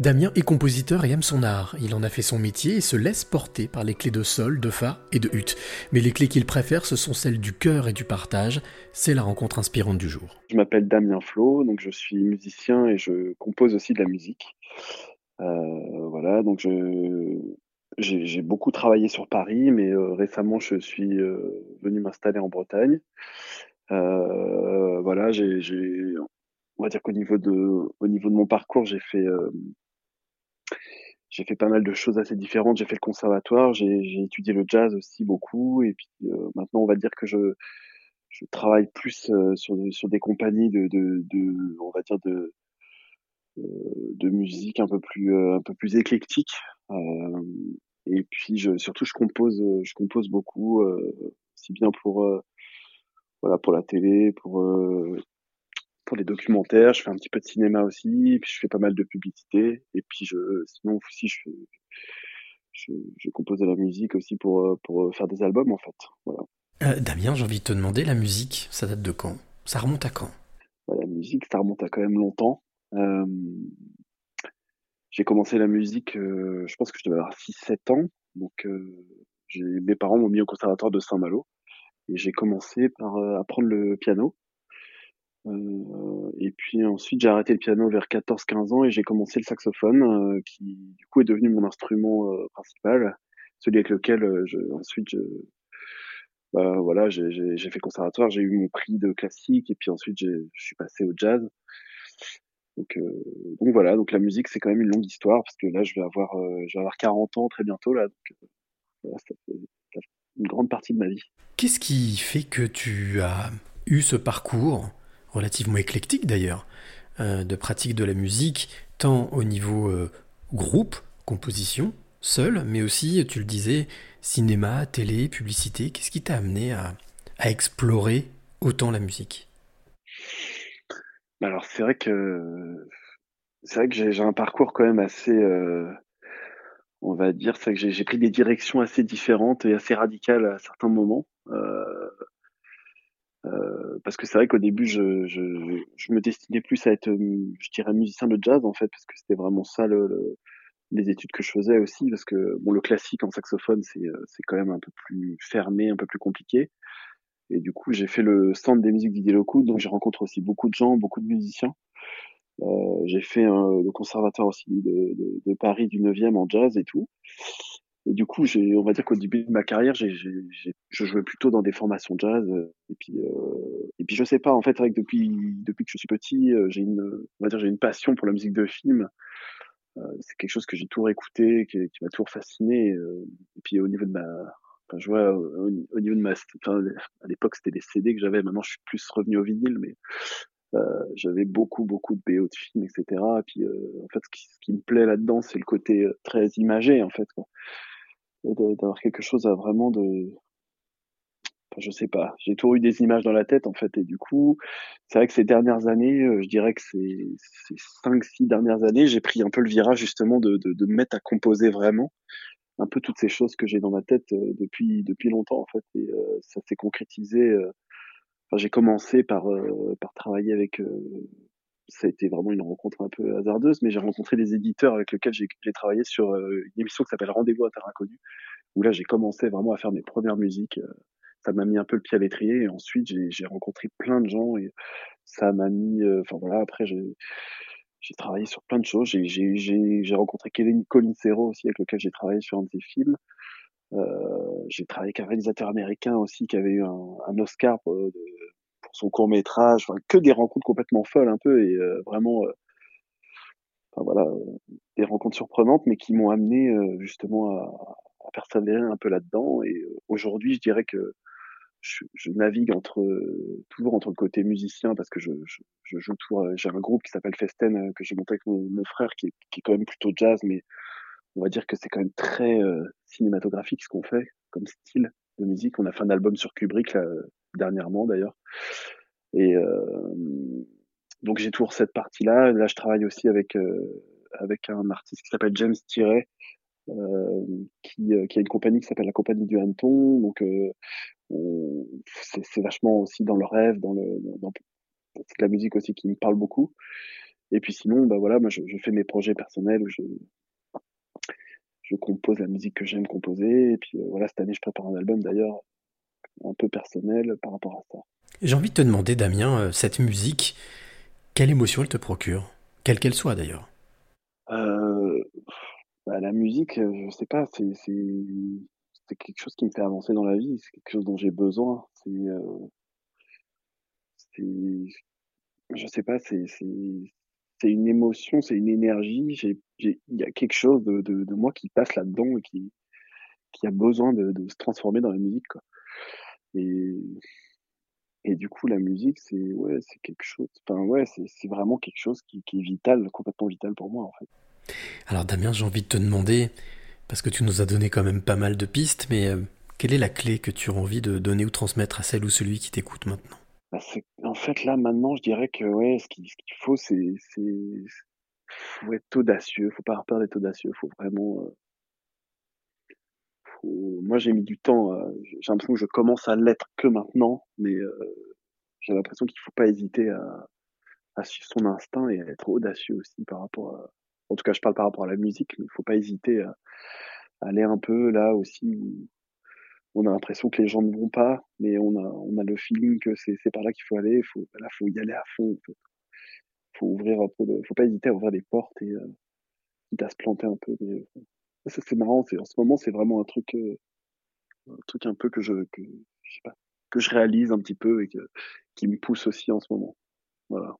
Damien est compositeur et aime son art. Il en a fait son métier et se laisse porter par les clés de sol, de fa et de hutte. Mais les clés qu'il préfère, ce sont celles du cœur et du partage. C'est la rencontre inspirante du jour. Je m'appelle Damien Flo, donc je suis musicien et je compose aussi de la musique. Euh, voilà, donc j'ai beaucoup travaillé sur Paris, mais euh, récemment je suis euh, venu m'installer en Bretagne. voilà, on va dire qu'au niveau de mon parcours, j'ai fait j'ai fait pas mal de choses assez différentes. J'ai fait le conservatoire, j'ai étudié le jazz aussi beaucoup, et puis euh, maintenant on va dire que je, je travaille plus euh, sur, sur des compagnies de, de, de, on va dire de, euh, de musique un peu plus un peu plus éclectique. et puis je, surtout je compose je compose beaucoup, aussi bien pour voilà pour la télé, pour pour les documentaires, je fais un petit peu de cinéma aussi, puis je fais pas mal de publicité, et puis je, sinon aussi je, je, je compose de la musique aussi pour, euh, pour faire des albums en fait. Voilà. Euh, Damien, j'ai envie de te demander, la musique, ça date de quand? Ça remonte à quand? Bah, La musique, ça remonte à quand même longtemps. Euh, j'ai commencé la musique, euh, je pense que je devais avoir 6-7 ans, donc mes parents m'ont mis au conservatoire de Saint-Malo, et j'ai commencé par apprendre le piano. Euh, et puis ensuite, j'ai arrêté le piano vers 14-15 ans et j'ai commencé le saxophone, euh, qui du coup est devenu mon instrument euh, principal, celui avec lequel ensuite bah, voilà, j'ai fait conservatoire, j'ai eu mon prix de classique et puis ensuite je suis passé au jazz. Donc, donc voilà, donc la musique c'est quand même une longue histoire parce que là je vais avoir je vais avoir 40 ans très bientôt là, donc ça fait une grande partie de ma vie. Qu'est-ce qui fait que tu as eu ce parcours? Relativement éclectique d'ailleurs, euh, de pratique de la musique, tant au niveau euh, groupe, composition, seul, mais aussi, tu le disais, cinéma, télé, publicité. Qu'est-ce qui t'a amené à, explorer autant la musique? Bah Alors c'est vrai que c'est vrai que j'ai un parcours quand même assez, euh, on va dire, que j'ai pris des directions assez différentes et assez radicales à certains moments. Parce que c'est vrai qu'au début, je, je, je, me destinais plus à être, je dirais, musicien de jazz en fait, parce que c'était vraiment ça le, les études que je faisais aussi, parce que bon, le classique en saxophone, c'est c'est quand même un peu plus fermé, un peu plus compliqué. Et du coup, j'ai fait le centre des musiques Didier Locoud, donc j'ai rencontré aussi beaucoup de gens, beaucoup de musiciens. Euh, j'ai fait le conservatoire aussi de, de, de, Paris du 9e en jazz et tout. Et du coup, j'ai, on va dire qu'au début de ma carrière, j'ai, j'ai, je jouais plutôt dans des formations jazz. Et puis, euh, et puis, je sais pas. En fait, avec depuis depuis que je suis petit, euh, j'ai une, on va dire, j'ai une passion pour la musique de film. Euh, c'est quelque chose que j'ai toujours écouté, qui, qui m'a toujours fasciné. Euh, et puis, au niveau de ma, enfin, je vois au, niveau de ma, enfin, à l'époque, c'était des CD que j'avais. Maintenant, je suis plus revenu au vinyle, mais euh, j'avais beaucoup beaucoup de BO de films, etc. Et puis, en fait, ce qui, ce qui me plaît là-dedans, c'est le côté très imagé, en fait. Quoi d'avoir quelque chose à vraiment de enfin, je sais pas j'ai toujours eu des images dans la tête en fait et du coup c'est vrai que ces dernières années euh, je dirais que ces, ces cinq six dernières années j'ai pris un peu le virage justement de, de, de me mettre à composer vraiment un peu toutes ces choses que j'ai dans ma tête euh, depuis depuis longtemps en fait et euh, ça s'est concrétisé enfin j'ai commencé par par travailler avec ça a été vraiment une rencontre un peu hasardeuse, mais j'ai rencontré des éditeurs avec lesquels j'ai travaillé sur euh, une émission qui s'appelle Rendez-vous à Terre Inconnue, où là j'ai commencé vraiment à faire mes premières musiques. Euh, ça m'a mis un peu le pied à l'étrier, et ensuite j'ai rencontré plein de gens, et ça m'a mis, euh, enfin voilà, après j'ai travaillé sur plein de choses. J'ai rencontré Kevin Colinsero aussi, avec lequel j'ai travaillé sur un de ses films. J'ai travaillé avec un réalisateur américain aussi qui avait eu un, Oscar pour, son court métrage, que des rencontres complètement folles un peu et euh, vraiment, euh, enfin, voilà, des rencontres surprenantes, mais qui m'ont amené euh, justement à, à, persévérer un peu là-dedans. Et aujourd'hui, je dirais que je, je, navigue entre toujours entre le côté musicien parce que je, je, je joue toujours. J'ai un groupe qui s'appelle Festen que j'ai monté avec mon, mon frère qui est, qui est, quand même plutôt jazz, mais on va dire que c'est quand même très cinématographique ce qu'on fait comme style de musique. On a fait un album sur Kubrick là, dernièrement d'ailleurs. Et euh, donc j'ai toujours cette partie-là. Là, je travaille aussi avec euh, avec un artiste qui s'appelle James Tiret, euh, qui, qui a une compagnie qui s'appelle la compagnie du Hanneton. Donc c'est vachement aussi dans le rêve, dans le dans, la musique aussi qui me parle beaucoup. Et puis sinon, bah voilà, moi je, je fais mes projets personnels où je, je compose la musique que j'aime composer. Et puis euh, voilà, cette année, je prépare un album d'ailleurs un peu personnel par rapport à ça. J'ai envie de te demander, Damien, euh, cette musique, quelle émotion elle te procure? Quelle qu'elle soit d'ailleurs euh, bah, La musique, euh, je sais pas, c'est, c'est, quelque chose qui me fait avancer dans la vie, c'est quelque chose dont j'ai besoin. C'est, euh, c'est, je sais pas, c'est, c'est, c'est une émotion, c'est une énergie. J'ai, il y a quelque chose de, de, de moi qui passe là-dedans et qui, qui a besoin de, de se transformer dans la musique, quoi. Et, et du coup, la musique, c'est ouais, c'est quelque chose. Enfin, ouais, c'est vraiment quelque chose qui, qui est vital, complètement vital pour moi, en fait. Alors, Damien, j'ai envie de te demander, parce que tu nous as donné quand même pas mal de pistes, mais euh, quelle est la clé que tu as envie de donner ou transmettre à celle ou celui qui t'écoute maintenant? Bah, En fait, là, maintenant, je dirais que ouais, ce qu'il ce qu'il faut, c'est faut être audacieux. Faut pas avoir peur d'être audacieux. Faut vraiment. Euh, moi, j'ai mis du temps. Euh, j'ai l'impression que je commence à l'être que maintenant, mais euh, j'ai l'impression qu'il faut pas hésiter à, à, suivre son instinct et à être audacieux aussi par rapport à. En tout cas, je parle par rapport à la musique, mais il faut pas hésiter à, aller un peu là aussi où on a l'impression que les gens ne vont pas, mais on a, on a le feeling que c'est, par là qu'il faut aller. Faut, là, faut y aller à fond. En fait. Faut ouvrir un peu. Le, faut pas hésiter à ouvrir des portes et euh, à se planter un peu. Mais, ça, c'est marrant. C'est, en ce moment, c'est vraiment un truc, euh, un truc un peu que je, que, je sais pas, que je réalise un petit peu et que, qui me pousse aussi en ce moment. Voilà.